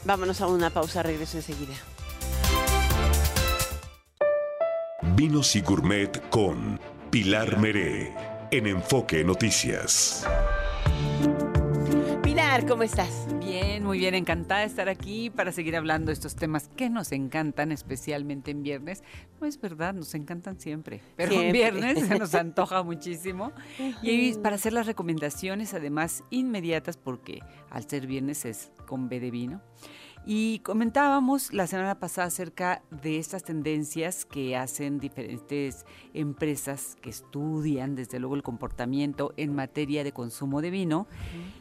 vámonos a una pausa, regreso enseguida. Vinos y Gourmet con Pilar Meré en Enfoque Noticias. Pilar, ¿cómo estás? Bien, muy bien, encantada de estar aquí para seguir hablando de estos temas que nos encantan, especialmente en viernes. No es verdad, nos encantan siempre, pero en viernes se nos antoja muchísimo. Y para hacer las recomendaciones, además inmediatas, porque al ser viernes es con B de vino. Y comentábamos la semana pasada acerca de estas tendencias que hacen diferentes empresas que estudian desde luego el comportamiento en materia de consumo de vino.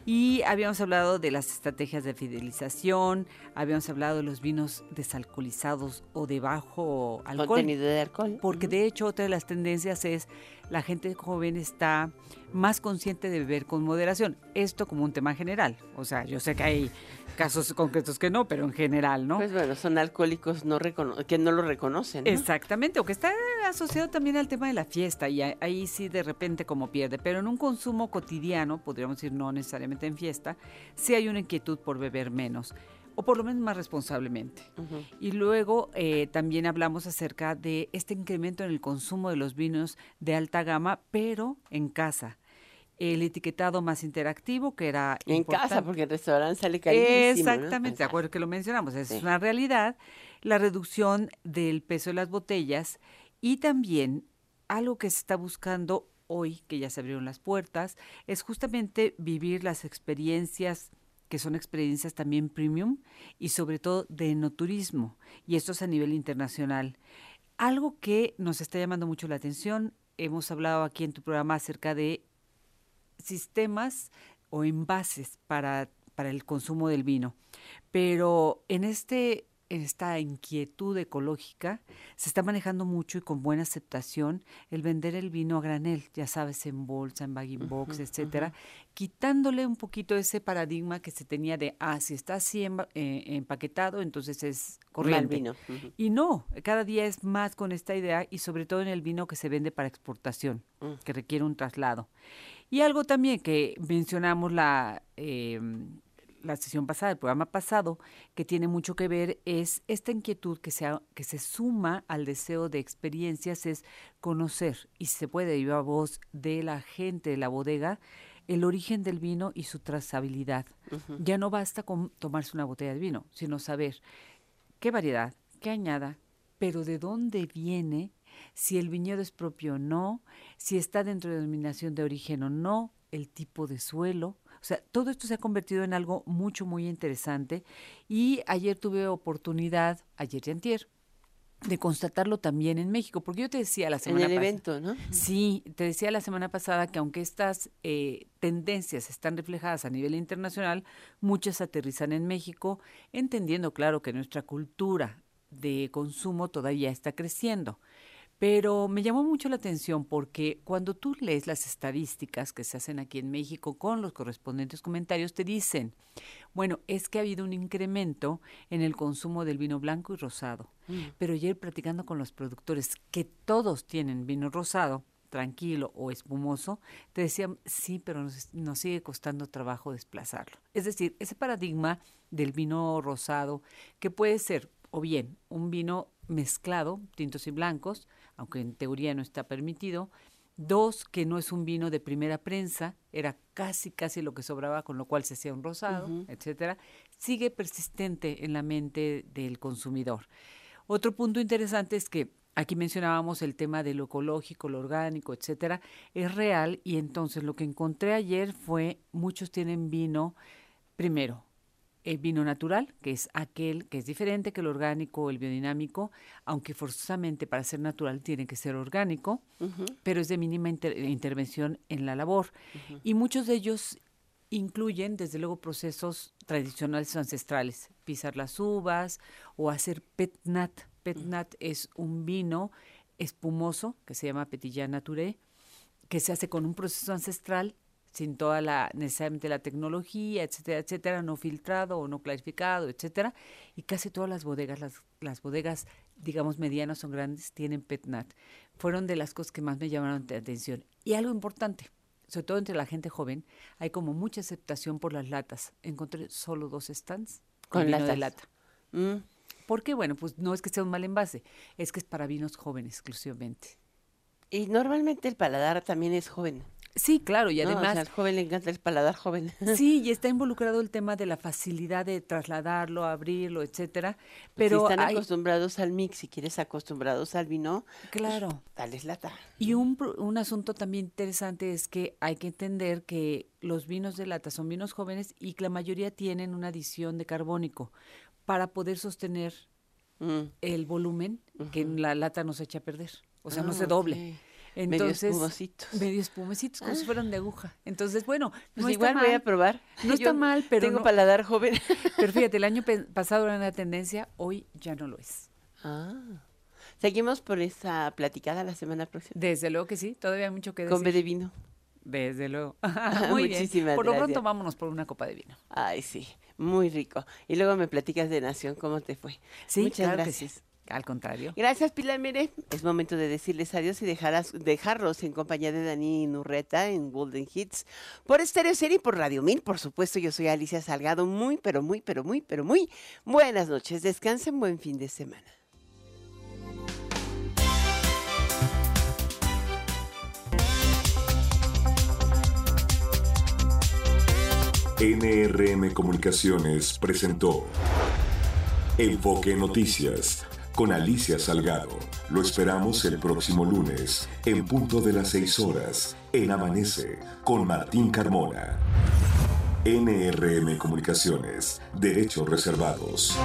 Y habíamos hablado de las estrategias de fidelización, habíamos hablado de los vinos desalcoholizados o de bajo alcohol. Contenido de alcohol. Porque de hecho otra de las tendencias es la gente joven está más consciente de beber con moderación. Esto como un tema general. O sea, yo sé que hay casos concretos que no, pero en general, ¿no? Pues bueno, son alcohólicos no que no lo reconocen. Exactamente, o que está asociado también al tema de la fiesta y ahí sí de repente como pierde, pero en un consumo cotidiano, podríamos decir no necesariamente en fiesta, sí hay una inquietud por beber menos o por lo menos más responsablemente. Y luego eh, también hablamos acerca de este incremento en el consumo de los vinos de alta gama, pero en casa. El etiquetado más interactivo, que era... En casa, porque el restaurante sale carísimo. Exactamente, de acuerdo que lo mencionamos, es una realidad. La reducción del peso de las botellas y también algo que se está buscando hoy, que ya se abrieron las puertas, es justamente vivir las experiencias que son experiencias también premium y sobre todo de enoturismo, y esto es a nivel internacional. Algo que nos está llamando mucho la atención, hemos hablado aquí en tu programa acerca de sistemas o envases para, para el consumo del vino, pero en este esta inquietud ecológica, se está manejando mucho y con buena aceptación el vender el vino a granel, ya sabes, en bolsa, en bagging box, etcétera, quitándole un poquito ese paradigma que se tenía de, ah, si está así eh, empaquetado, entonces es corriente. vino. Y no, cada día es más con esta idea y sobre todo en el vino que se vende para exportación, mm. que requiere un traslado. Y algo también que mencionamos la... Eh, la sesión pasada, el programa pasado, que tiene mucho que ver es esta inquietud que se, que se suma al deseo de experiencias, es conocer, y se puede ir a voz de la gente de la bodega, el origen del vino y su trazabilidad. Ya no basta con tomarse una botella de vino, sino saber qué variedad, qué añada, pero de dónde viene, si el viñedo es propio o no, si está dentro de denominación de origen o no, el tipo de suelo, sea, todo esto se ha convertido en algo mucho, muy interesante. Y ayer tuve oportunidad, ayer y antier, de constatarlo también en México, porque yo te decía la semana pasada. En el evento, ¿no? Sí, te decía la semana pasada que aunque estas eh, tendencias están reflejadas a nivel internacional, muchas aterrizan en México, entendiendo, claro, que nuestra cultura de consumo todavía está creciendo. Pero me llamó mucho la atención porque cuando tú lees las estadísticas que se hacen aquí en México con los correspondientes comentarios, te dicen, bueno, es que ha habido un incremento en el consumo del vino blanco y rosado. Mm. Pero ayer platicando con los productores, que todos tienen vino rosado, tranquilo o espumoso, te decían, sí, pero nos, nos, sigue costando trabajo desplazarlo. Es decir, ese paradigma del vino rosado, que puede ser o bien un vino mezclado, tintos y blancos, aunque en teoría no está permitido, Dos, que no es un vino de primera prensa, era casi, casi lo que sobraba, con lo cual se hacía un rosado, etcétera, sigue persistente en la mente del consumidor. Otro punto interesante es que aquí mencionábamos el tema de lo ecológico, lo orgánico, etcétera, es real y entonces lo que encontré ayer fue muchos tienen vino primero el vino natural, que es aquel que es diferente que el orgánico o el biodinámico, aunque forzosamente para ser natural tiene que ser orgánico, pero es de mínima intervención en la labor. Y muchos de ellos incluyen, desde luego, procesos tradicionales o ancestrales, pisar las uvas o hacer petnat. Petnat es un vino espumoso que se llama Petillán Naturé, que se hace con un proceso ancestral sin toda la necesariamente la tecnología, etcétera, etcétera, no filtrado o no clarificado, etcétera, y casi todas las bodegas, las, las bodegas, digamos medianas o grandes, tienen PETNAT. Fueron de las cosas que más me llamaron la atención. Y algo importante, sobre todo entre la gente joven, hay como mucha aceptación por las latas. Encontré solo dos stands con vino de lata. Mm. Porque bueno, pues no es que sea un mal envase, es que es para vinos jóvenes exclusivamente. Y normalmente el paladar también es joven. Sí, claro, y además... al joven le encanta el paladar joven. Sí, y está involucrado el tema de la facilidad de trasladarlo, abrirlo, etcétera. Pero si están acostumbrados al mix, si quieres acostumbrados al vino, claro. Pues, lata. Y un, un asunto también interesante es que hay que entender que los vinos de lata son vinos jóvenes y que la mayoría tienen una adición de carbónico para poder sostener mm. el volumen que en la lata nos echa a perder. O sea, no se ah, doble. Entonces, medio espumositos. Medio espumositos, como si fueran de aguja. Entonces, bueno, pues no igual voy a probar. No está mal, pero. Tengo paladar joven. Pero fíjate, el año pasado era una tendencia, hoy ya no lo es. Ah. Seguimos por esa platicada la semana próxima. Desde luego que sí, todavía hay mucho que decir. Con de vino. Desde luego. Muy bien. Por lo pronto vámonos por una copa de vino. Ay, sí, muy rico. Y luego me platicas de Nación, ¿cómo te fue? Sí, Muchas gracias. Al contrario. Gracias, Pilar Mire. Es momento de decirles adiós y dejarás, dejarlos en compañía de Dani Nurreta en Golden Hits por Estéreo Serie y por Radio Mil. Por supuesto, yo soy Alicia Salgado. Muy, pero muy, pero muy, pero muy buenas noches. Descansen, buen fin de semana. NRM Comunicaciones presentó Enfoque Noticias con Alicia Salgado. Lo esperamos el próximo lunes, en punto de las 6 horas, en Amanece, con Martín Carmona. NRM Comunicaciones, Derechos Reservados.